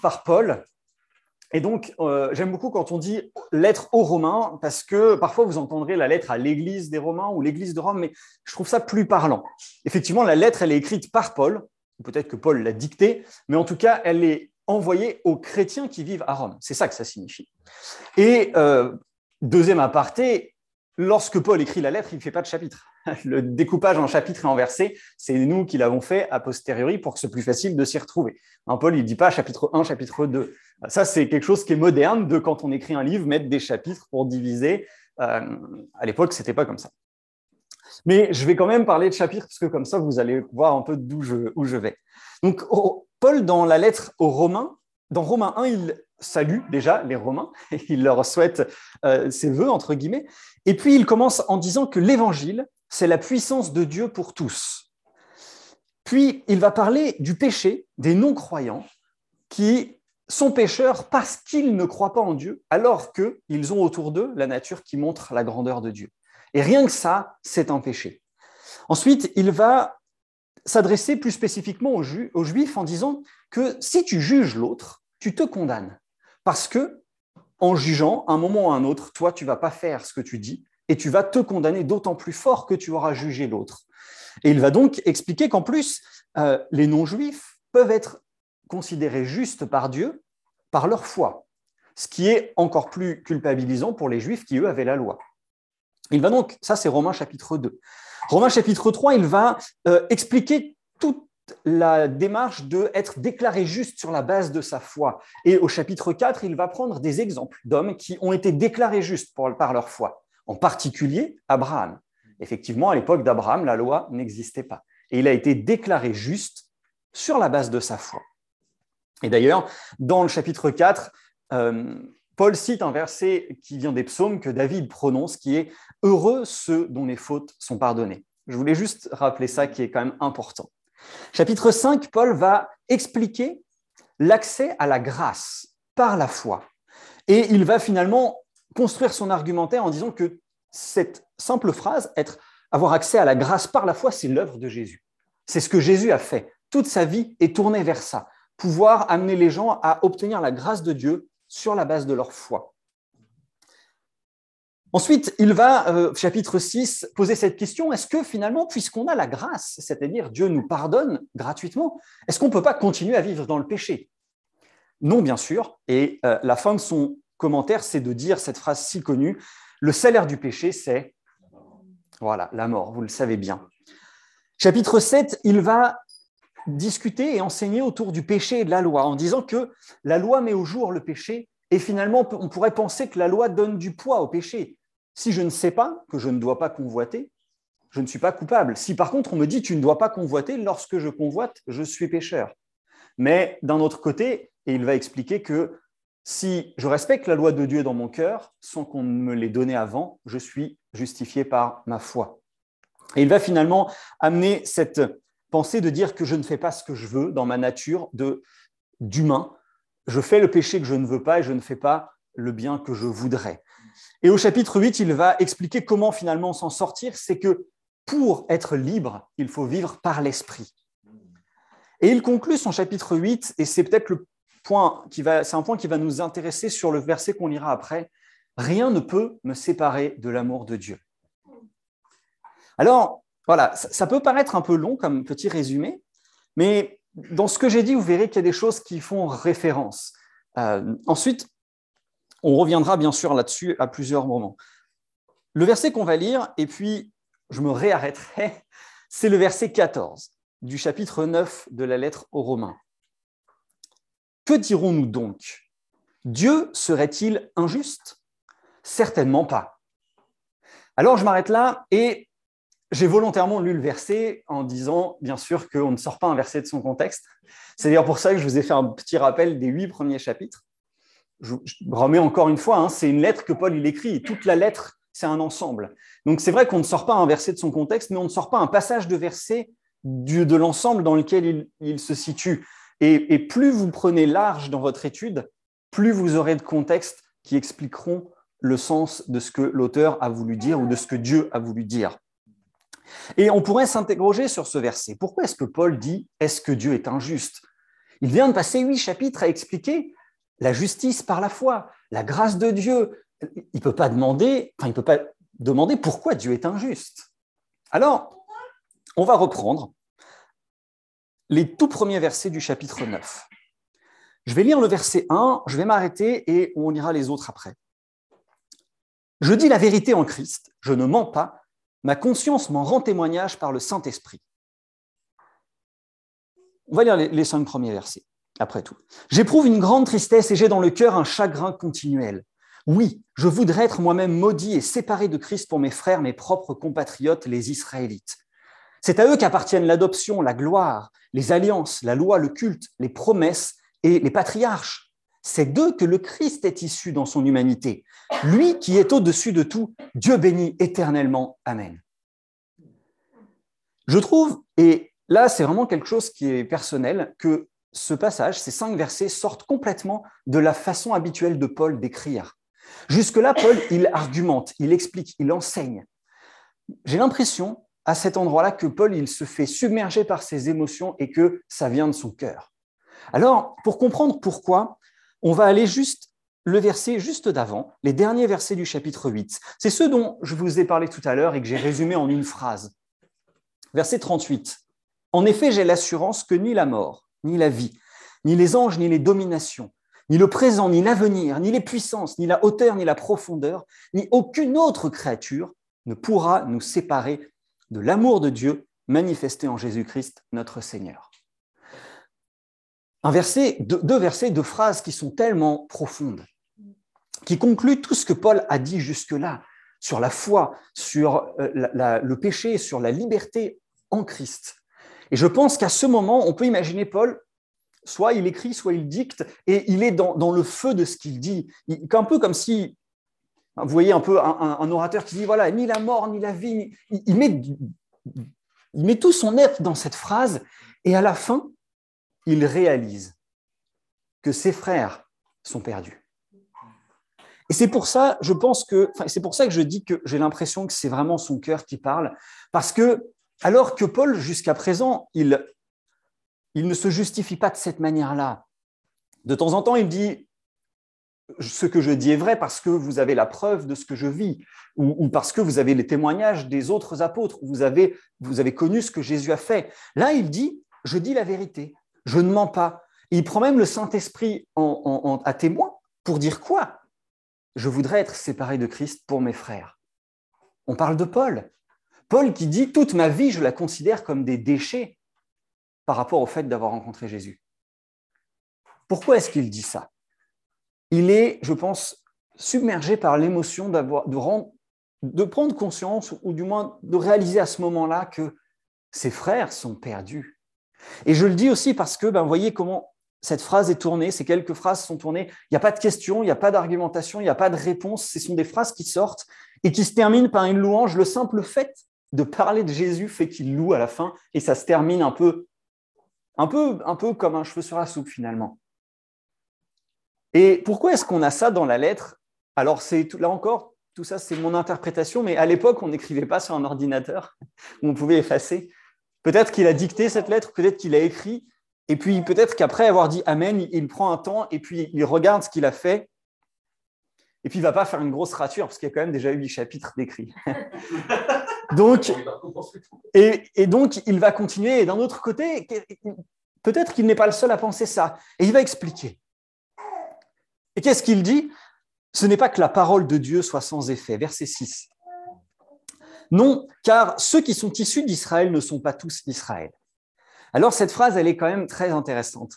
par Paul. Et donc, euh, j'aime beaucoup quand on dit lettre aux Romains, parce que parfois vous entendrez la lettre à l'Église des Romains ou l'Église de Rome, mais je trouve ça plus parlant. Effectivement, la lettre, elle est écrite par Paul, peut-être que Paul l'a dictée, mais en tout cas, elle est envoyée aux chrétiens qui vivent à Rome. C'est ça que ça signifie. Et euh, deuxième aparté, lorsque Paul écrit la lettre, il ne fait pas de chapitre. Le découpage en chapitres et en versets, c'est nous qui l'avons fait a posteriori pour que ce soit plus facile de s'y retrouver. Paul, il ne dit pas chapitre 1, chapitre 2. Ça, c'est quelque chose qui est moderne de quand on écrit un livre, mettre des chapitres pour diviser. Euh, à l'époque, ce n'était pas comme ça. Mais je vais quand même parler de chapitres, parce que comme ça, vous allez voir un peu d'où je, où je vais. Donc, Paul, dans la lettre aux Romains, dans Romains 1, il salue déjà les Romains, il leur souhaite euh, ses voeux, entre guillemets, et puis il commence en disant que l'Évangile, c'est la puissance de Dieu pour tous. Puis il va parler du péché des non-croyants qui sont pécheurs parce qu'ils ne croient pas en Dieu, alors qu'ils ont autour d'eux la nature qui montre la grandeur de Dieu. Et rien que ça, c'est un péché. Ensuite, il va s'adresser plus spécifiquement aux, Juifs en disant que si tu juges l'autre, tu te condamnes. Parce que, en jugeant, un moment ou un autre, toi, tu vas pas faire ce que tu dis, et tu vas te condamner d'autant plus fort que tu auras jugé l'autre. Et il va donc expliquer qu'en plus, euh, les non-juifs peuvent être considérés justes par Dieu par leur foi, ce qui est encore plus culpabilisant pour les juifs qui, eux, avaient la loi. Il va donc, ça c'est Romains chapitre 2. Romains chapitre 3, il va euh, expliquer toute la démarche de être déclaré juste sur la base de sa foi. Et au chapitre 4, il va prendre des exemples d'hommes qui ont été déclarés justes par leur foi en particulier Abraham. Effectivement, à l'époque d'Abraham, la loi n'existait pas. Et il a été déclaré juste sur la base de sa foi. Et d'ailleurs, dans le chapitre 4, euh, Paul cite un verset qui vient des psaumes que David prononce, qui est Heureux ceux dont les fautes sont pardonnées. Je voulais juste rappeler ça qui est quand même important. Chapitre 5, Paul va expliquer l'accès à la grâce par la foi. Et il va finalement construire son argumentaire en disant que cette simple phrase, être, avoir accès à la grâce par la foi, c'est l'œuvre de Jésus. C'est ce que Jésus a fait. Toute sa vie est tournée vers ça, pouvoir amener les gens à obtenir la grâce de Dieu sur la base de leur foi. Ensuite, il va, euh, chapitre 6, poser cette question, est-ce que finalement, puisqu'on a la grâce, c'est-à-dire Dieu nous pardonne gratuitement, est-ce qu'on ne peut pas continuer à vivre dans le péché? Non, bien sûr, et euh, la fin de son commentaire, c'est de dire cette phrase si connue, le salaire du péché, c'est voilà, la mort, vous le savez bien. Chapitre 7, il va discuter et enseigner autour du péché et de la loi, en disant que la loi met au jour le péché, et finalement, on pourrait penser que la loi donne du poids au péché. Si je ne sais pas que je ne dois pas convoiter, je ne suis pas coupable. Si par contre on me dit tu ne dois pas convoiter, lorsque je convoite, je suis pécheur. Mais d'un autre côté, et il va expliquer que si je respecte la loi de Dieu dans mon cœur, sans qu'on me l'ait donnée avant, je suis justifié par ma foi. Et il va finalement amener cette pensée de dire que je ne fais pas ce que je veux dans ma nature d'humain. Je fais le péché que je ne veux pas et je ne fais pas le bien que je voudrais. Et au chapitre 8, il va expliquer comment finalement s'en sortir. C'est que pour être libre, il faut vivre par l'esprit. Et il conclut son chapitre 8, et c'est peut-être le c'est un point qui va nous intéresser sur le verset qu'on lira après. Rien ne peut me séparer de l'amour de Dieu. Alors, voilà, ça, peut paraître un peu long comme petit résumé, mais dans ce que j'ai dit, vous verrez qu'il y a des choses qui font référence. Euh, ensuite, on reviendra bien sûr là-dessus à plusieurs moments. Le verset qu'on va lire, et puis je me réarrêterai, c'est le verset 14 du chapitre 9 de la lettre aux Romains. Que dirons-nous donc? Dieu serait-il injuste? Certainement pas. Alors je m'arrête là et j'ai volontairement lu le verset en disant, bien sûr, qu'on ne sort pas un verset de son contexte. C'est d'ailleurs pour ça que je vous ai fait un petit rappel des huit premiers chapitres. Je, remets encore une fois, hein, c'est une lettre que Paul il écrit. toute la lettre, c'est un ensemble. Donc c'est vrai qu'on ne sort pas un verset de son contexte, mais on ne sort pas un passage de verset de l'ensemble dans lequel il se situe. Et, plus vous prenez large dans votre étude, plus vous aurez de contextes qui expliqueront le sens de ce que l'auteur a voulu dire ou de ce que Dieu a voulu dire. Et on pourrait s'interroger sur ce verset. Pourquoi est-ce que Paul dit Est-ce que Dieu est injuste? Il vient de passer huit chapitres à expliquer la justice par la foi, la grâce de Dieu. Il ne peut pas demander, enfin, peut pas demander pourquoi Dieu est injuste. Alors, on va reprendre les tout premiers versets du chapitre 9. Je vais lire le verset 1, je vais m'arrêter et on lira les autres après. Je dis la vérité en Christ, je ne mens pas, ma conscience m'en rend témoignage par le Saint-Esprit. On va lire les cinq premiers versets, après tout. J'éprouve une grande tristesse et j'ai dans le cœur un chagrin continuel. Oui, je voudrais être moi-même maudit et séparé de Christ pour mes frères, mes propres compatriotes, les Israélites. C'est à eux qu'appartiennent l'adoption, la gloire, les alliances, la loi, le culte, les promesses et les patriarches. C'est d'eux que le Christ est issu dans son humanité. Lui qui est au-dessus de tout, Dieu béni éternellement. Amen. Je trouve, et là c'est vraiment quelque chose qui est personnel, que ce passage, ces cinq versets, sortent complètement de la façon habituelle de Paul d'écrire. Jusque-là, Paul, il argumente, il explique, il enseigne. J'ai l'impression, à cet endroit-là, que Paul, il se fait submerger par ses émotions et que ça vient de son cœur. Alors, pour comprendre pourquoi, on va aller juste le verset juste d'avant, les derniers versets du chapitre 8. C'est ceux dont je vous ai parlé tout à l'heure et que j'ai résumé en une phrase. Verset 38. En effet, j'ai l'assurance que ni la mort, ni la vie, ni les anges, ni les dominations, ni le présent, ni l'avenir, ni les puissances, ni la hauteur, ni la profondeur, ni aucune autre créature ne pourra nous séparer de l'amour de Dieu manifesté en Jésus-Christ, notre Seigneur. Un verset, deux, versets, deux phrases qui sont tellement profondes, qui concluent tout ce que Paul a dit jusque-là sur la foi, sur euh, le péché, sur la liberté en Christ. Et je pense qu'à ce moment, on peut imaginer Paul soit il écrit, soit il dicte, et il est dans, le feu de ce qu'il dit. un peu comme si, vous voyez un peu un, orateur qui dit, voilà, ni la mort, ni la vie, il, met, il met tout son être dans cette phrase, et à la fin, il réalise que ses frères sont perdus. Et c'est pour ça, je pense que, c'est pour ça que je dis que j'ai l'impression que c'est vraiment son cœur qui parle, parce que alors que Paul, jusqu'à présent, il il ne se justifie pas de cette manière-là. De temps en temps, il dit ce que je dis est vrai parce que vous avez la preuve de ce que je vis, ou, parce que vous avez les témoignages des autres apôtres, vous avez, vous avez connu ce que Jésus a fait. Là, il dit, je dis la vérité, je ne mens pas. il prend même le Saint-Esprit à témoin pour dire quoi? Je voudrais être séparé de Christ pour mes frères. On parle de Paul. Paul qui dit, toute ma vie, je la considère comme des déchets par rapport au fait d'avoir rencontré Jésus. Pourquoi est-ce qu'il dit ça? Il est, je pense, submergé par l'émotion de, prendre conscience, ou du moins de réaliser à ce moment-là que ses frères sont perdus. Et je le dis aussi parce que, ben, voyez comment cette phrase est tournée, ces quelques phrases sont tournées. Il n'y a pas de question, il n'y a pas d'argumentation, il n'y a pas de réponse. Ce sont des phrases qui sortent et qui se terminent par une louange. Le simple fait de parler de Jésus fait qu'il loue à la fin et ça se termine un peu un peu, un peu comme un cheveu sur la soupe finalement. Et pourquoi est-ce qu'on a ça dans la lettre? Alors, c'est là encore, tout ça, c'est mon interprétation, mais à l'époque, on n'écrivait pas sur un ordinateur où on pouvait effacer. Peut-être qu'il a dicté cette lettre, peut-être qu'il a écrit, et puis peut-être qu'après avoir dit Amen, il prend un temps et puis il regarde ce qu'il a fait, et puis il ne va pas faire une grosse rature, parce qu'il y a quand même déjà huit chapitres d'écrits. donc, et, donc, il va continuer. Et d'un autre côté, peut-être qu'il n'est pas le seul à penser ça. Et il va expliquer. Et qu'est-ce qu'il dit? Ce n'est pas que la parole de Dieu soit sans effet. Verset 6. Non, car ceux qui sont issus d'Israël ne sont pas tous d'Israël. Alors cette phrase, elle est quand même très intéressante.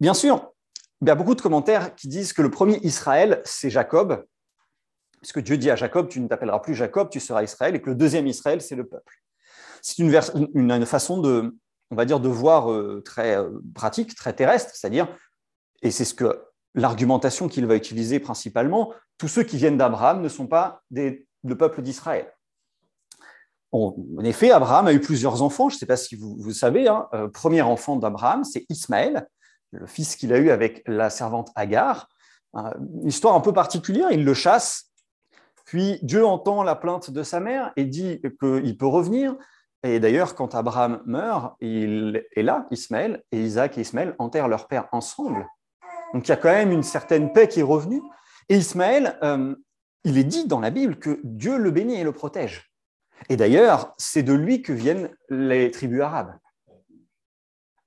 Bien sûr, il y a beaucoup de commentaires qui disent que le premier Israël, c'est Jacob, puisque Dieu dit à Jacob, tu ne t'appelleras plus Jacob, tu seras Israël, et que le deuxième Israël, c'est le peuple. C'est une, façon de, on va dire, de voir euh, très euh, pratique, très terrestre, c'est-à-dire, et c'est ce que l'argumentation qu'il va utiliser principalement, tous ceux qui viennent d'Abraham ne sont pas le peuple d'Israël. En effet, Abraham a eu plusieurs enfants, je ne sais pas si vous, savez, hein, euh, premier enfant d'Abraham, c'est Ismaël, le fils qu'il a eu avec la servante Agar. Une histoire un peu particulière, il le chasse, puis Dieu entend la plainte de sa mère et dit qu'il peut revenir. Et d'ailleurs, quand Abraham meurt, il est là, Ismaël, et Isaac et Ismaël enterrent leur père ensemble. Donc il y a quand même une certaine paix qui est revenue. Et Ismaël, euh, il est dit dans la Bible que Dieu le bénit et le protège. Et d'ailleurs, c'est de lui que viennent les tribus arabes.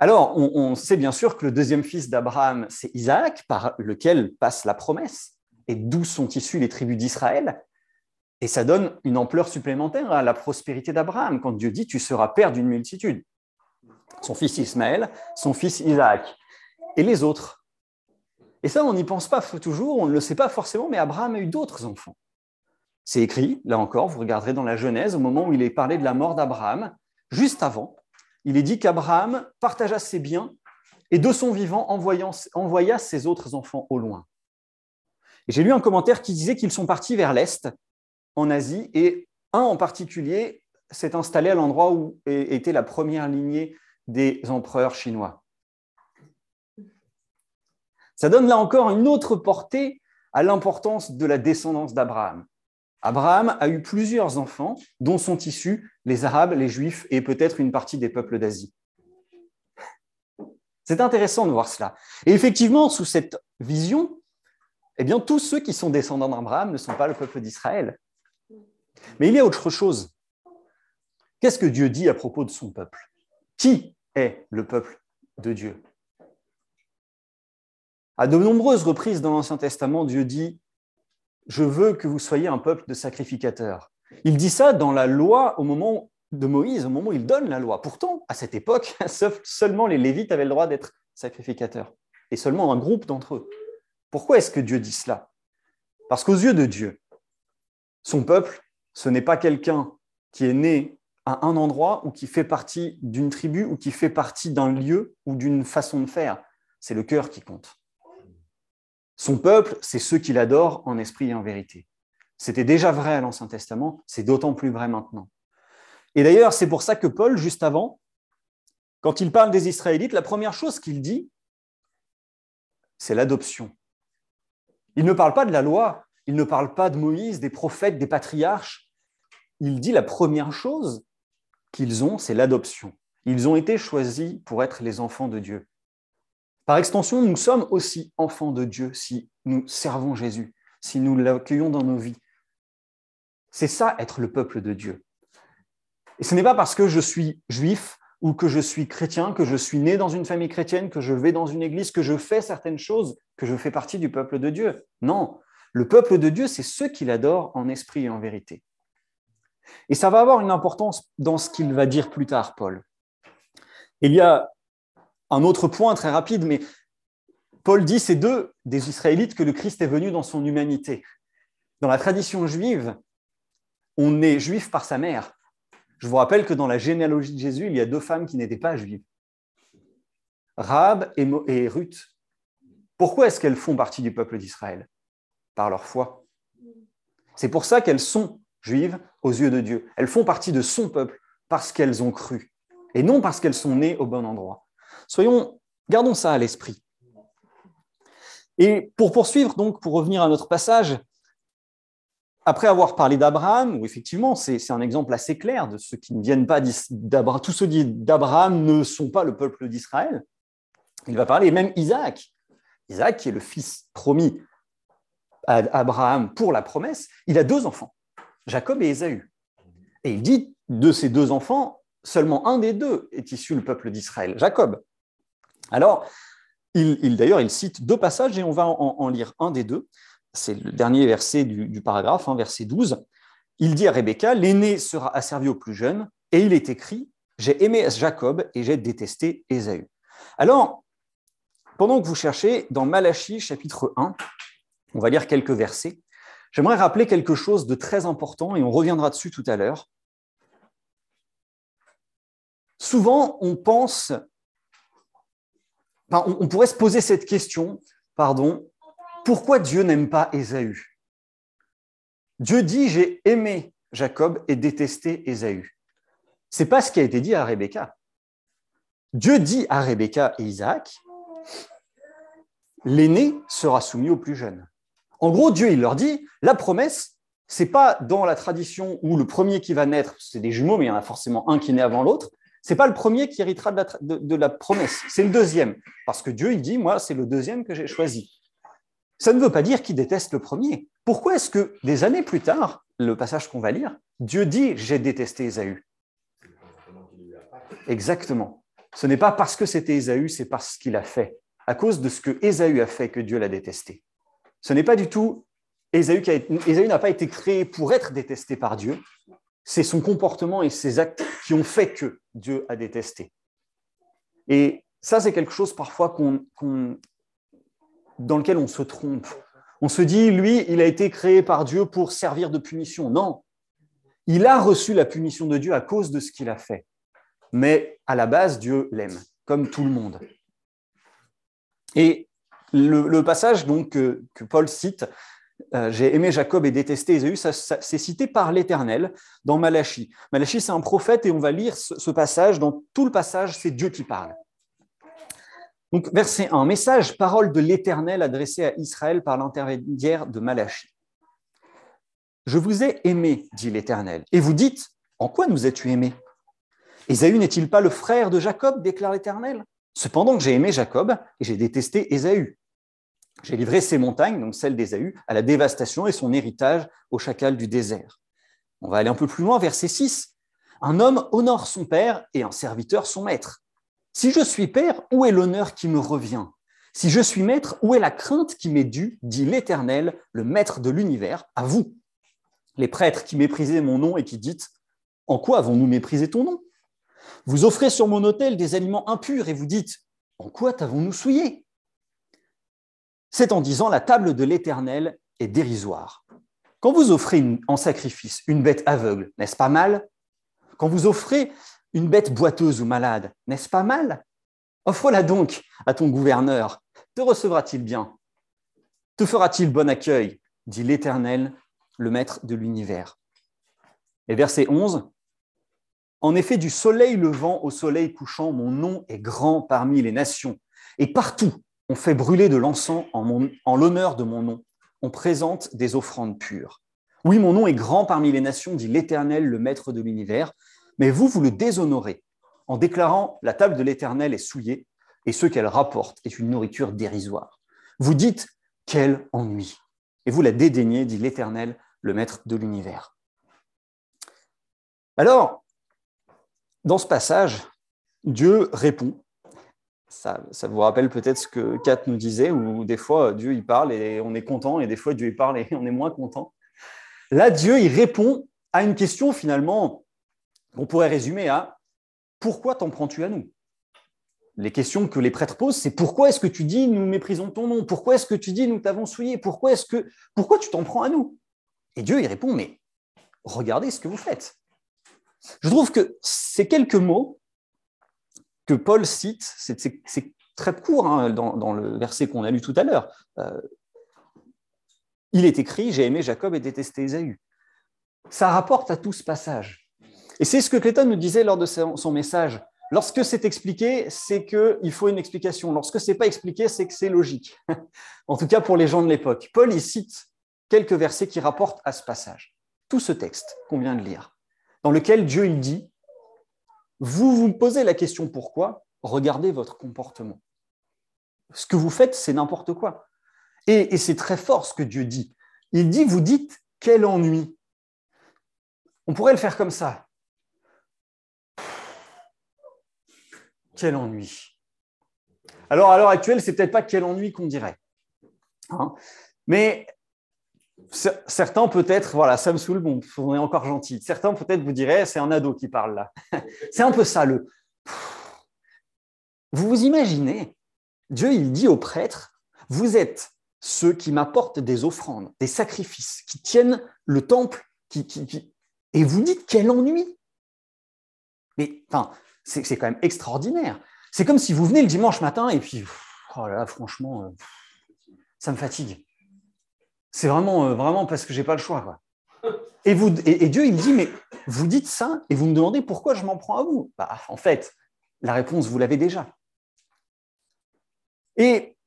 Alors, on, sait bien sûr que le deuxième fils d'Abraham, c'est Isaac, par lequel passe la promesse, et d'où sont issues les tribus d'Israël? Et ça donne une ampleur supplémentaire à la prospérité d'Abraham, quand Dieu dit Tu seras père d'une multitude. Son fils Ismaël, son fils Isaac, et les autres? Et ça, on n'y pense pas toujours, on ne le sait pas forcément, mais Abraham a eu d'autres enfants. C'est écrit, là encore, vous regarderez dans la Genèse, au moment où il est parlé de la mort d'Abraham, juste avant, il est dit qu'Abraham partagea ses biens et de son vivant envoya ses autres enfants au loin. Et j'ai lu un commentaire qui disait qu'ils sont partis vers l'Est, en Asie, et un en particulier s'est installé à l'endroit où était la première lignée des empereurs chinois. Ça donne là encore une autre portée à l'importance de la descendance d'Abraham. Abraham a eu plusieurs enfants dont sont issus les Arabes, les Juifs et peut-être une partie des peuples d'Asie. C'est intéressant de voir cela. Et effectivement, sous cette vision, eh bien, tous ceux qui sont descendants d'Abraham ne sont pas le peuple d'Israël. Mais il y a autre chose. Qu'est-ce que Dieu dit à propos de son peuple? Qui est le peuple de Dieu? À de nombreuses reprises dans l'Ancien Testament, Dieu dit je veux que vous soyez un peuple de sacrificateurs. Il dit ça dans la loi au moment de Moïse, au moment où il donne la loi. Pourtant, à cette époque, seulement les Lévites avaient le droit d'être sacrificateurs, et seulement un groupe d'entre eux. Pourquoi est-ce que Dieu dit cela? Parce qu'aux yeux de Dieu, son peuple, ce n'est pas quelqu'un qui est né à un endroit ou qui fait partie d'une tribu ou qui fait partie d'un lieu ou d'une façon de faire. C'est le cœur qui compte. Son peuple, c'est ceux qui l'adorent en esprit et en vérité. C'était déjà vrai à l'Ancien Testament, c'est d'autant plus vrai maintenant. Et d'ailleurs, c'est pour ça que Paul, juste avant, quand il parle des Israélites, la première chose qu'il dit, c'est l'adoption. Il ne parle pas de la loi, il ne parle pas de Moïse, des prophètes, des patriarches. Il dit la première chose qu'ils ont, c'est l'adoption. Ils ont été choisis pour être les enfants de Dieu. Par extension, nous sommes aussi enfants de Dieu si nous servons Jésus, si nous l'accueillons dans nos vies. C'est ça être le peuple de Dieu. Et ce n'est pas parce que je suis juif ou que je suis chrétien, que je suis né dans une famille chrétienne, que je vais dans une église, que je fais certaines choses, que je fais partie du peuple de Dieu. Non, le peuple de Dieu, c'est ceux qui l'adorent en esprit et en vérité. Et ça va avoir une importance dans ce qu'il va dire plus tard, Paul. Il y a un autre point très rapide, mais Paul dit c'est d'eux, des Israélites, que le Christ est venu dans son humanité. Dans la tradition juive, on est juif par sa mère. Je vous rappelle que dans la généalogie de Jésus, il y a deux femmes qui n'étaient pas juives. Rahab et Ruth. Pourquoi est-ce qu'elles font partie du peuple d'Israël? Par leur foi. C'est pour ça qu'elles sont juives aux yeux de Dieu. Elles font partie de son peuple parce qu'elles ont cru et non parce qu'elles sont nées au bon endroit. Soyons, gardons ça à l'esprit. Et pour poursuivre, donc, pour revenir à notre passage, après avoir parlé d'Abraham, où effectivement c'est un exemple assez clair de ceux qui ne viennent pas d'Abraham, tous ceux d'Abraham ne sont pas le peuple d'Israël, il va parler même Isaac. Isaac, qui est le fils promis à Abraham pour la promesse, il a deux enfants, Jacob et Ésaü. Et il dit de ces deux enfants, seulement un des deux est issu du peuple d'Israël, Jacob. Alors, il, d'ailleurs, il cite deux passages et on va en, lire un des deux. C'est le dernier verset du, paragraphe, hein, verset 12. Il dit à Rebecca, l'aîné sera asservi au plus jeune, et il est écrit, j'ai aimé Jacob et j'ai détesté Ésaü. Alors, pendant que vous cherchez, dans Malachie chapitre 1, on va lire quelques versets, j'aimerais rappeler quelque chose de très important, et on reviendra dessus tout à l'heure. Souvent, on pense on, pourrait se poser cette question, pardon, pourquoi Dieu n'aime pas Ésaü? Dieu dit j'ai aimé Jacob et détesté Ésaü. C'est pas ce qui a été dit à Rebecca. Dieu dit à Rebecca et Isaac l'aîné sera soumis au plus jeune. En gros, Dieu il leur dit la promesse c'est pas dans la tradition où le premier qui va naître, c'est des jumeaux, mais il y en a forcément un qui naît avant l'autre. C'est pas le premier qui héritera de la, promesse, c'est le deuxième. Parce que Dieu, il dit, moi, c'est le deuxième que j'ai choisi. Ça ne veut pas dire qu'il déteste le premier. Pourquoi est-ce que des années plus tard, le passage qu'on va lire, Dieu dit, j'ai détesté Ésaü? Exactement. Ce n'est pas parce que c'était Ésaü, c'est parce qu'il a fait. À cause de ce que Ésaü a fait que Dieu l'a détesté. Ce n'est pas du tout Ésaü, n'a pas été créé pour être détesté par Dieu. C'est son comportement et ses actes qui ont fait que Dieu a détesté. Et ça, c'est quelque chose parfois dans lequel on se trompe. On se dit, lui, il a été créé par Dieu pour servir de punition. Non, il a reçu la punition de Dieu à cause de ce qu'il a fait. Mais à la base, Dieu l'aime, comme tout le monde. Et le, passage donc, que Paul cite, euh, j'ai aimé Jacob et détesté Ésaü, c'est cité par l'Éternel dans Malachie. Malachie, c'est un prophète et on va lire ce, passage. Dans tout le passage, c'est Dieu qui parle. Donc, verset 1, message, parole de l'Éternel adressée à Israël par l'intermédiaire de Malachie. Je vous ai aimé, dit l'Éternel. Et vous dites, en quoi nous as-tu aimés? Ésaü n'est-il pas le frère de Jacob? déclare l'Éternel. Cependant j'ai aimé Jacob et j'ai détesté Ésaü. J'ai livré ces montagnes, donc celles d'Ésaü, à la dévastation et son héritage au chacal du désert. On va aller un peu plus loin, verset 6. Un homme honore son père et un serviteur son maître. Si je suis père, où est l'honneur qui me revient? Si je suis maître, où est la crainte qui m'est due? Dit l'Éternel, le maître de l'univers, à vous Les prêtres qui méprisez mon nom et qui dites En quoi avons-nous méprisé ton nom? Vous offrez sur mon autel des aliments impurs et vous dites En quoi t'avons-nous souillé? C'est en disant la table de l'Éternel est dérisoire. Quand vous offrez en sacrifice une bête aveugle, n'est-ce pas mal? Quand vous offrez une bête boiteuse ou malade, n'est-ce pas mal? Offre-la donc à ton gouverneur. Te recevra-t-il bien? Te fera-t-il bon accueil? dit l'Éternel, le Maître de l'univers. Et verset 11, En effet, du soleil levant au soleil couchant, mon nom est grand parmi les nations, et partout on fait brûler de l'encens en, l'honneur de mon nom. On présente des offrandes pures. Oui, mon nom est grand parmi les nations, dit l'Éternel, le Maître de l'univers, mais vous, vous le déshonorez en déclarant la table de l'Éternel est souillée et ce qu'elle rapporte est une nourriture dérisoire. Vous dites quel ennui et vous la dédaignez, dit l'Éternel, le Maître de l'univers. Alors, dans ce passage, Dieu répond ça, vous rappelle peut-être ce que Kat nous disait, où des fois Dieu il parle et on est content, et des fois Dieu il parle et on est moins content. Là, Dieu il répond à une question finalement qu'on pourrait résumer à pourquoi t'en prends-tu à nous? Les questions que les prêtres posent, c'est pourquoi est-ce que tu dis nous méprisons ton nom? Pourquoi est-ce que tu dis nous t'avons souillé? Pourquoi est-ce que pourquoi tu t'en prends à nous? Et Dieu il répond mais regardez ce que vous faites. Je trouve que ces quelques mots Paul cite, c'est très court hein, dans, le verset qu'on a lu tout à l'heure. Euh, il est écrit J'ai aimé Jacob et détesté Ésaü. Ça rapporte à tout ce passage. Et c'est ce que Clayton nous disait lors de son message. Lorsque c'est expliqué, c'est qu'il faut une explication. Lorsque ce n'est pas expliqué, c'est que c'est logique. en tout cas pour les gens de l'époque. Paul y cite quelques versets qui rapportent à ce passage. Tout ce texte qu'on vient de lire, dans lequel Dieu il dit vous vous posez la question pourquoi, regardez votre comportement? Ce que vous faites, c'est n'importe quoi. Et, c'est très fort ce que Dieu dit. Il dit, vous dites, quel ennui. On pourrait le faire comme ça. Quel ennui. Alors, à l'heure actuelle, c'est peut-être pas quel ennui qu'on dirait. Hein. Mais certains peut-être, voilà, ça me saoule, bon, on est encore gentil. Certains peut-être vous diraient, c'est un ado qui parle là. c'est un peu ça le. Vous vous imaginez, Dieu il dit aux prêtres, vous êtes ceux qui m'apportent des offrandes, des sacrifices, qui tiennent le temple, qui, et vous dites quel ennui. Mais enfin, c'est quand même extraordinaire. C'est comme si vous venez le dimanche matin et puis, oh là, là franchement, euh, ça me fatigue. C'est vraiment, euh, vraiment parce que j'ai pas le choix. Et, Dieu, il dit, mais vous dites ça et vous me demandez pourquoi je m'en prends à vous. Bah, en fait, la réponse, vous l'avez déjà. Et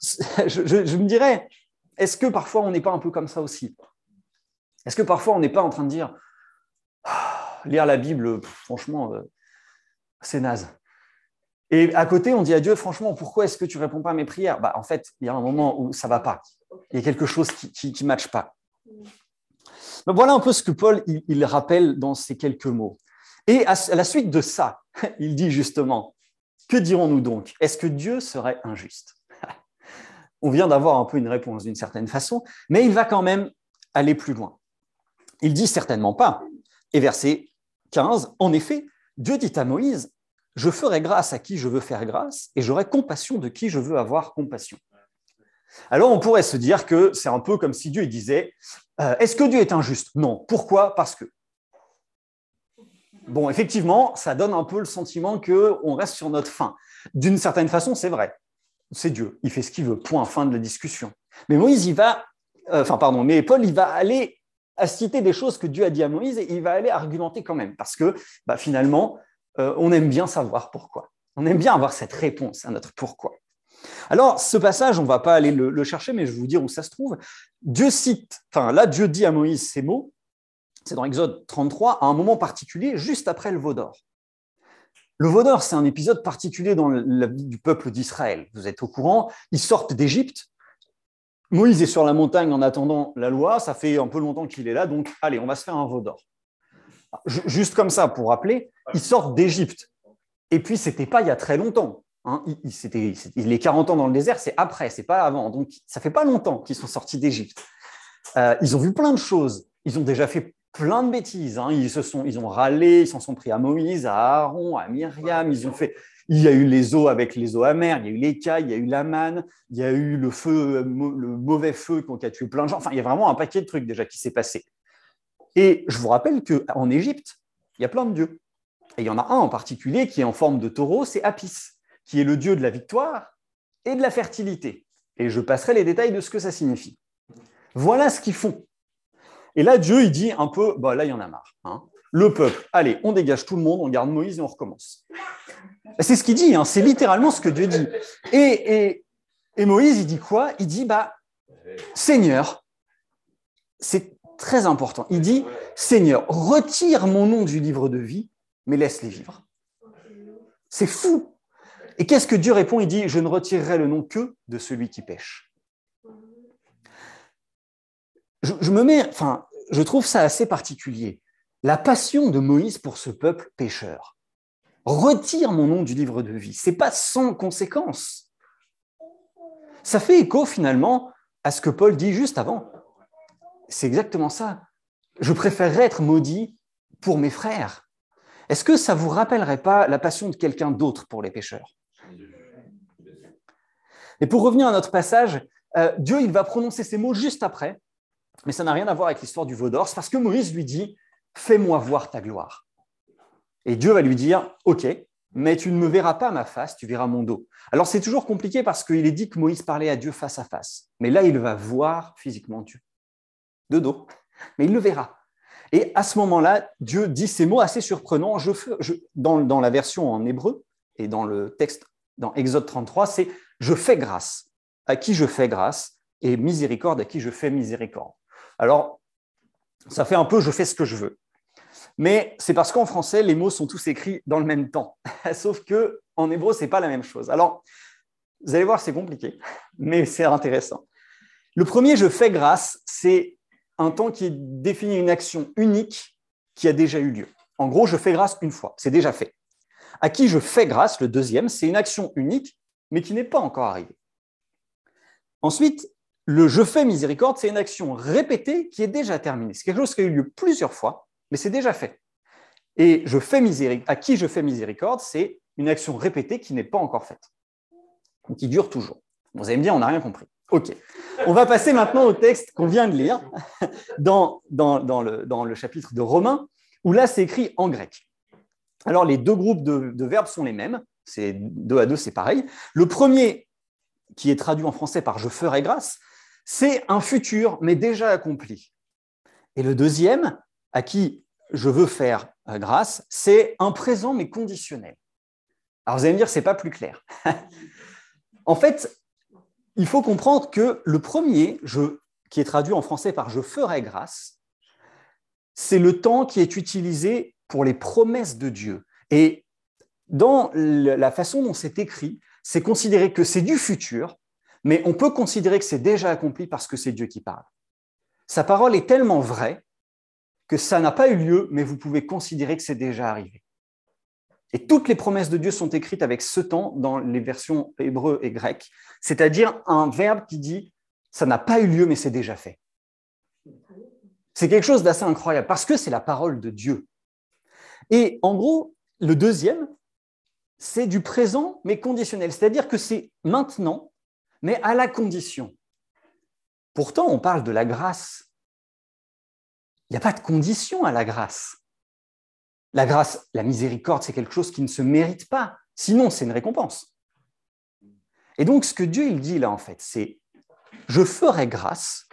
je, me dirais, Est-ce que parfois on n'est pas un peu comme ça aussi? Est-ce que parfois on n'est pas en train de dire ah, lire la Bible, franchement, euh, c'est naze. Et à côté, on dit à Dieu, franchement, pourquoi est-ce que tu réponds pas à mes prières? Bah, En fait, il y a un moment où ça va pas. Il y a quelque chose qui ne matche pas. voilà un peu ce que Paul il, rappelle dans ces quelques mots. Et à la suite de ça, il dit justement, que dirons-nous donc? Est-ce que Dieu serait injuste? On vient d'avoir un peu une réponse d'une certaine façon, mais il va quand même aller plus loin. Il dit certainement pas. Et verset 15, en effet, Dieu dit à Moïse, je ferai grâce à qui je veux faire grâce et j'aurai compassion de qui je veux avoir compassion. Alors on pourrait se dire que c'est un peu comme si Dieu disait, euh, est-ce que Dieu est injuste? Non. Pourquoi? Parce que. Bon, effectivement, ça donne un peu le sentiment qu'on reste sur notre fin. D'une certaine façon, c'est vrai. C'est Dieu. Il fait ce qu'il veut. Point. Fin de la discussion. Mais Moïse, il va. Euh, pardon. Mais Paul, il va aller à citer des choses que Dieu a dit à Moïse et il va aller argumenter quand même. Parce que bah, finalement, euh, on aime bien savoir pourquoi. On aime bien avoir cette réponse à notre pourquoi. Alors, ce passage, on ne va pas aller le, chercher, mais je vais vous dire où ça se trouve. Dieu cite, enfin là, Dieu dit à Moïse ces mots, c'est dans Exode 33, à un moment particulier, juste après le veau d'or. Le veau d'or, c'est un épisode particulier dans la vie du peuple d'Israël. Vous êtes au courant, ils sortent d'Égypte. Moïse est sur la montagne en attendant la loi, ça fait un peu longtemps qu'il est là, donc allez, on va se faire un veau d'or. Juste comme ça, pour rappeler, ils sortent d'Égypte. Et puis, ce n'était pas il y a très longtemps. Hein. les 40 ans dans le désert, c'est après, c'est pas avant. Donc, ça fait pas longtemps qu'ils sont sortis d'Égypte. Euh, ils ont vu plein de choses. Ils ont déjà fait plein de bêtises. Hein. Ils, se sont, ils ont râlé, ils s'en sont pris à Moïse, à Aaron, à Myriam. Ils ont fait. Il y a eu les eaux avec les eaux amères, il y a eu l'écaille, il y a eu la manne, il y a eu le feu, le mauvais feu qui a tué plein de gens. Enfin, il y a vraiment un paquet de trucs déjà qui s'est passé. Et je vous rappelle qu'en Égypte, il y a plein de dieux. Et il y en a un en particulier qui est en forme de taureau, c'est Apis, qui est le dieu de la victoire et de la fertilité. Et je passerai les détails de ce que ça signifie. Voilà ce qu'ils font. Et là, Dieu, il dit un peu, bah, là, il y en a marre. Hein. Le peuple, allez, on dégage tout le monde, on garde Moïse et on recommence. C'est ce qu'il dit, hein. c'est littéralement ce que Dieu dit. Et, et Moïse, il dit quoi? Il dit, bah, Seigneur, c'est très important. Il dit, Seigneur, retire mon nom du livre de vie mais laisse-les vivre. C'est fou. Et qu'est-ce que Dieu répond? Il dit, je ne retirerai le nom que de celui qui pêche. Je, me mets, enfin, je trouve ça assez particulier. La passion de Moïse pour ce peuple pécheur. Retire mon nom du livre de vie. C'est pas sans conséquence. Ça fait écho finalement à ce que Paul dit juste avant. C'est exactement ça. Je préférerais être maudit pour mes frères est-ce que ça vous rappellerait pas la passion de quelqu'un d'autre pour les pécheurs Et pour revenir à notre passage, euh, Dieu il va prononcer ces mots juste après, mais ça n'a rien à voir avec l'histoire du veau d'or, parce que Moïse lui dit Fais-moi voir ta gloire. Et Dieu va lui dire Ok, mais tu ne me verras pas ma face, tu verras mon dos. Alors c'est toujours compliqué parce qu'il est dit que Moïse parlait à Dieu face à face, mais là il va voir physiquement Dieu, de dos, mais il le verra. Et à ce moment-là, Dieu dit ces mots assez surprenants. Je, dans, la version en hébreu et dans le texte dans Exode 33, c'est Je fais grâce à qui je fais grâce et miséricorde à qui je fais miséricorde. Alors, ça fait un peu je fais ce que je veux. Mais c'est parce qu'en français, les mots sont tous écrits dans le même temps. Sauf que en hébreu, ce n'est pas la même chose. Alors, vous allez voir, c'est compliqué, mais c'est intéressant. Le premier je fais grâce, c'est un temps qui définit une action unique qui a déjà eu lieu. En gros, je fais grâce une fois, c'est déjà fait. À qui je fais grâce, le deuxième, c'est une action unique, mais qui n'est pas encore arrivée. Ensuite, le je fais miséricorde, c'est une action répétée qui est déjà terminée. C'est quelque chose qui a eu lieu plusieurs fois, mais c'est déjà fait. Et je fais à qui je fais miséricorde, c'est une action répétée qui n'est pas encore faite, qui dure toujours. Vous allez me dire, on n'a rien compris. OK. On va passer maintenant au texte qu'on vient de lire dans, le, chapitre de Romains, où là, c'est écrit en grec. Alors, les deux groupes de, verbes sont les mêmes. C'est deux à deux, c'est pareil. Le premier, qui est traduit en français par je ferai grâce, c'est un futur, mais déjà accompli. Et le deuxième, à qui je veux faire euh, grâce, c'est un présent, mais conditionnel. Alors, vous allez me dire, c'est pas plus clair. en fait, il faut comprendre que le premier, qui est traduit en français par je ferai grâce, c'est le temps qui est utilisé pour les promesses de Dieu. Et dans la façon dont c'est écrit, c'est considéré que c'est du futur, mais on peut considérer que c'est déjà accompli parce que c'est Dieu qui parle. Sa parole est tellement vraie que ça n'a pas eu lieu, mais vous pouvez considérer que c'est déjà arrivé. Et toutes les promesses de Dieu sont écrites avec ce temps dans les versions hébreu et grec, c'est-à-dire un verbe qui dit ça n'a pas eu lieu, mais c'est déjà fait. C'est quelque chose d'assez incroyable parce que c'est la parole de Dieu. Et en gros, le deuxième, c'est du présent, mais conditionnel, c'est-à-dire que c'est maintenant, mais à la condition. Pourtant, on parle de la grâce. Il n'y a pas de condition à la grâce. La grâce, la miséricorde, c'est quelque chose qui ne se mérite pas. Sinon, c'est une récompense. Et donc, ce que Dieu il dit là, en fait, c'est je ferai grâce,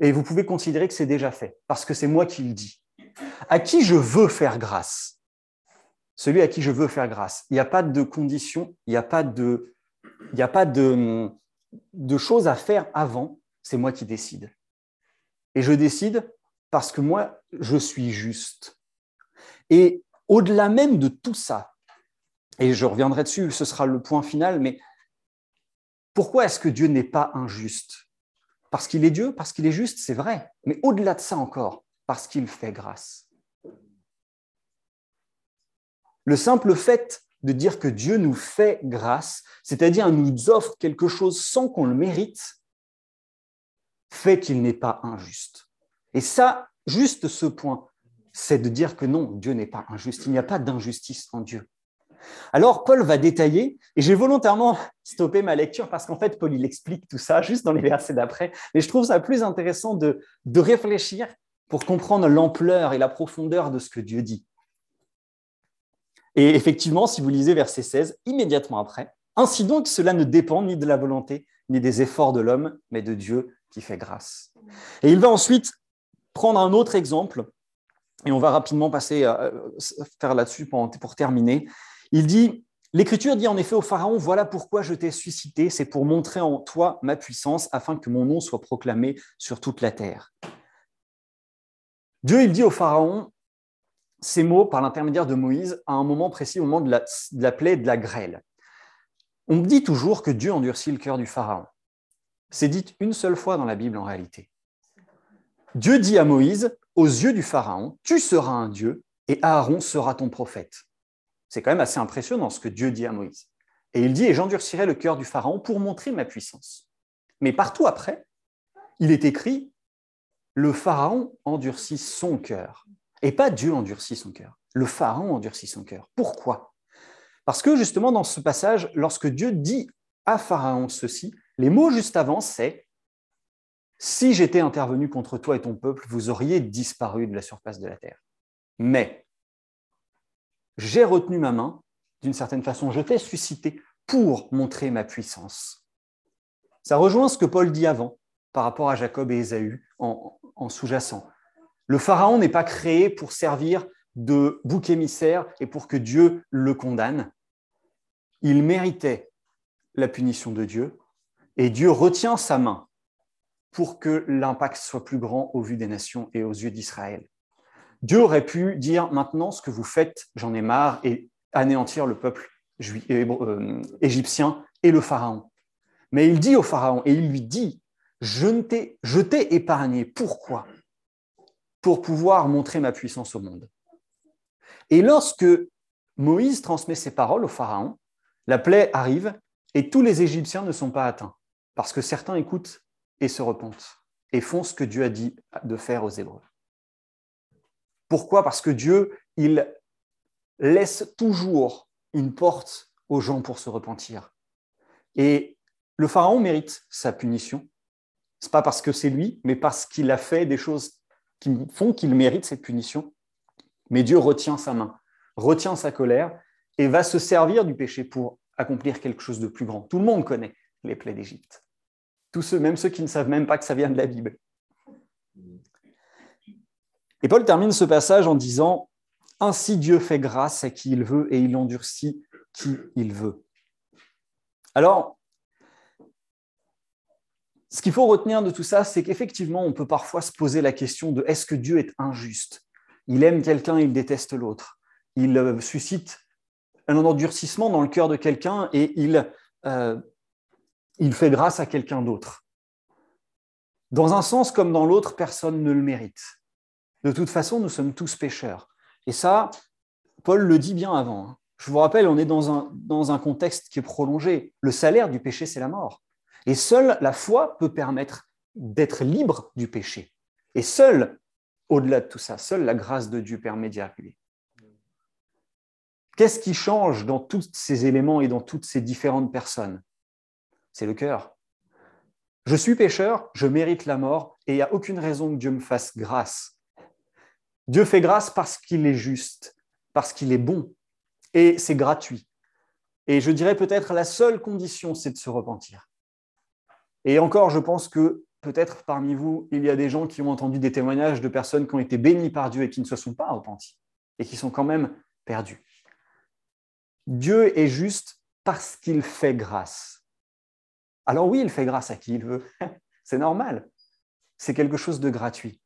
et vous pouvez considérer que c'est déjà fait, parce que c'est moi qui le dis. À qui je veux faire grâce? Celui à qui je veux faire grâce. Il n'y a pas de condition, il n'y a pas de, de choses à faire avant, c'est moi qui décide. Et je décide parce que moi, je suis juste. Et au-delà même de tout ça, et je reviendrai dessus, ce sera le point final, mais pourquoi est-ce que Dieu n'est pas injuste? Parce qu'il est Dieu, parce qu'il est juste, c'est vrai. Mais au-delà de ça encore, parce qu'il fait grâce. Le simple fait de dire que Dieu nous fait grâce, c'est-à-dire nous offre quelque chose sans qu'on le mérite, fait qu'il n'est pas injuste. Et ça, juste ce point, c'est de dire que non, Dieu n'est pas injuste. Il n'y a pas d'injustice en Dieu. Alors, Paul va détailler, et j'ai volontairement stoppé ma lecture parce qu'en fait, Paul, il explique tout ça juste dans les versets d'après, mais je trouve ça plus intéressant de, de réfléchir pour comprendre l'ampleur et la profondeur de ce que Dieu dit. Et effectivement, si vous lisez verset 16, immédiatement après, ainsi donc, cela ne dépend ni de la volonté, ni des efforts de l'homme, mais de Dieu qui fait grâce. Et il va ensuite prendre un autre exemple et on va rapidement passer à faire là-dessus pour, terminer. Il dit, l'Écriture dit en effet au Pharaon, voilà pourquoi je t'ai suscité, c'est pour montrer en toi ma puissance, afin que mon nom soit proclamé sur toute la terre. Dieu, il dit au Pharaon ces mots par l'intermédiaire de Moïse à un moment précis, au moment de la, de la plaie de la grêle. On dit toujours que Dieu endurcit le cœur du Pharaon. C'est dit une seule fois dans la Bible en réalité. Dieu dit à Moïse, aux yeux du Pharaon, tu seras un Dieu et Aaron sera ton prophète. C'est quand même assez impressionnant ce que Dieu dit à Moïse. Et il dit, et j'endurcirai le cœur du Pharaon pour montrer ma puissance. Mais partout après, il est écrit, le Pharaon endurcit son cœur. Et pas Dieu endurcit son cœur. Le Pharaon endurcit son cœur. Pourquoi? Parce que justement, dans ce passage, lorsque Dieu dit à Pharaon ceci, les mots juste avant, c'est si j'étais intervenu contre toi et ton peuple, vous auriez disparu de la surface de la terre. Mais j'ai retenu ma main, d'une certaine façon, je t'ai suscité pour montrer ma puissance. Ça rejoint ce que Paul dit avant par rapport à Jacob et Ésaü en, en sous-jacent. Le Pharaon n'est pas créé pour servir de bouc émissaire et pour que Dieu le condamne. Il méritait la punition de Dieu et Dieu retient sa main pour que l'impact soit plus grand au vu des nations et aux yeux d'Israël. Dieu aurait pu dire maintenant ce que vous faites, j'en ai marre, et anéantir le peuple euh, égyptien et le Pharaon. Mais il dit au Pharaon, et il lui dit, je t'ai épargné. Pourquoi? Pour pouvoir montrer ma puissance au monde. Et lorsque Moïse transmet ses paroles au Pharaon, la plaie arrive et tous les Égyptiens ne sont pas atteints, parce que certains écoutent et se repentent et font ce que Dieu a dit de faire aux Hébreux. Pourquoi? Parce que Dieu, il laisse toujours une porte aux gens pour se repentir. Et le Pharaon mérite sa punition. Ce n'est pas parce que c'est lui, mais parce qu'il a fait des choses qui font qu'il mérite cette punition. Mais Dieu retient sa main, retient sa colère et va se servir du péché pour accomplir quelque chose de plus grand. Tout le monde connaît les plaies d'Égypte tous ceux, même ceux qui ne savent même pas que ça vient de la Bible. Et Paul termine ce passage en disant Ainsi Dieu fait grâce à qui il veut et il endurcit qui il veut. Alors, Ce qu'il faut retenir de tout ça, c'est qu'effectivement, on peut parfois se poser la question de est-ce que Dieu est injuste? Il aime quelqu'un, il déteste l'autre. Il euh, suscite un endurcissement dans le cœur de quelqu'un et il, euh, il fait grâce à quelqu'un d'autre. Dans un sens comme dans l'autre, personne ne le mérite. De toute façon, nous sommes tous pécheurs. Et ça, Paul le dit bien avant. Hein. Je vous rappelle, on est dans un, dans un contexte qui est prolongé. Le salaire du péché, c'est la mort. Et seule la foi peut permettre d'être libre du péché. Et seule, au-delà de tout ça, seule la grâce de Dieu permet d'y arriver. Qu'est-ce qui change dans tous ces éléments et dans toutes ces différentes personnes? C'est le cœur. Je suis pécheur, je mérite la mort et il n'y a aucune raison que Dieu me fasse grâce. Dieu fait grâce parce qu'il est juste, parce qu'il est bon et c'est gratuit. Et je dirais peut-être la seule condition, c'est de se repentir. Et encore, je pense que peut-être parmi vous, il y a des gens qui ont entendu des témoignages de personnes qui ont été bénies par Dieu et qui ne se sont pas repentis et qui sont quand même perdus. Dieu est juste parce qu'il fait grâce. Alors oui, il fait grâce à qui il veut. C'est normal. C'est quelque chose de gratuit.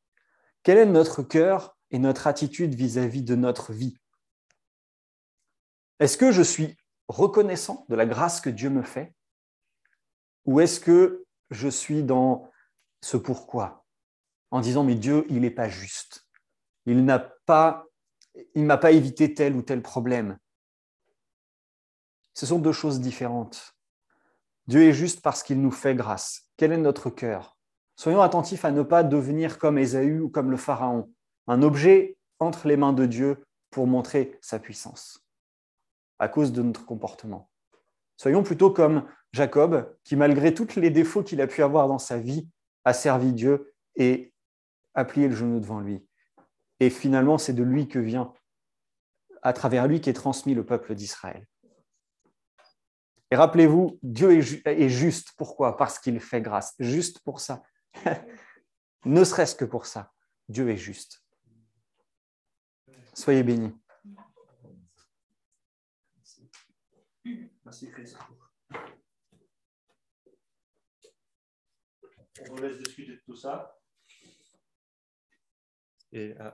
Quel est notre cœur et notre attitude vis-à-vis de notre vie? Est-ce que je suis reconnaissant de la grâce que Dieu me fait? Ou est-ce que je suis dans ce pourquoi? En disant mais Dieu, il n'est pas juste. Il n'a m'a pas évité tel ou tel problème. Ce sont deux choses différentes. Dieu est juste parce qu'il nous fait grâce. Quel est notre cœur? Soyons attentifs à ne pas devenir comme Ésaü ou comme le Pharaon, un objet entre les mains de Dieu pour montrer sa puissance, à cause de notre comportement. Soyons plutôt comme Jacob, qui malgré tous les défauts qu'il a pu avoir dans sa vie, a servi Dieu et a plié le genou devant lui. Et finalement, c'est de lui que vient, à travers lui, qu'est transmis le peuple d'Israël. Et rappelez-vous, Dieu est, juste. Pourquoi? Parce qu'il fait grâce. Juste pour ça. ne serait-ce que pour ça. Dieu est juste. Soyez bénis. Merci. On vous laisse discuter de tout ça. Euh,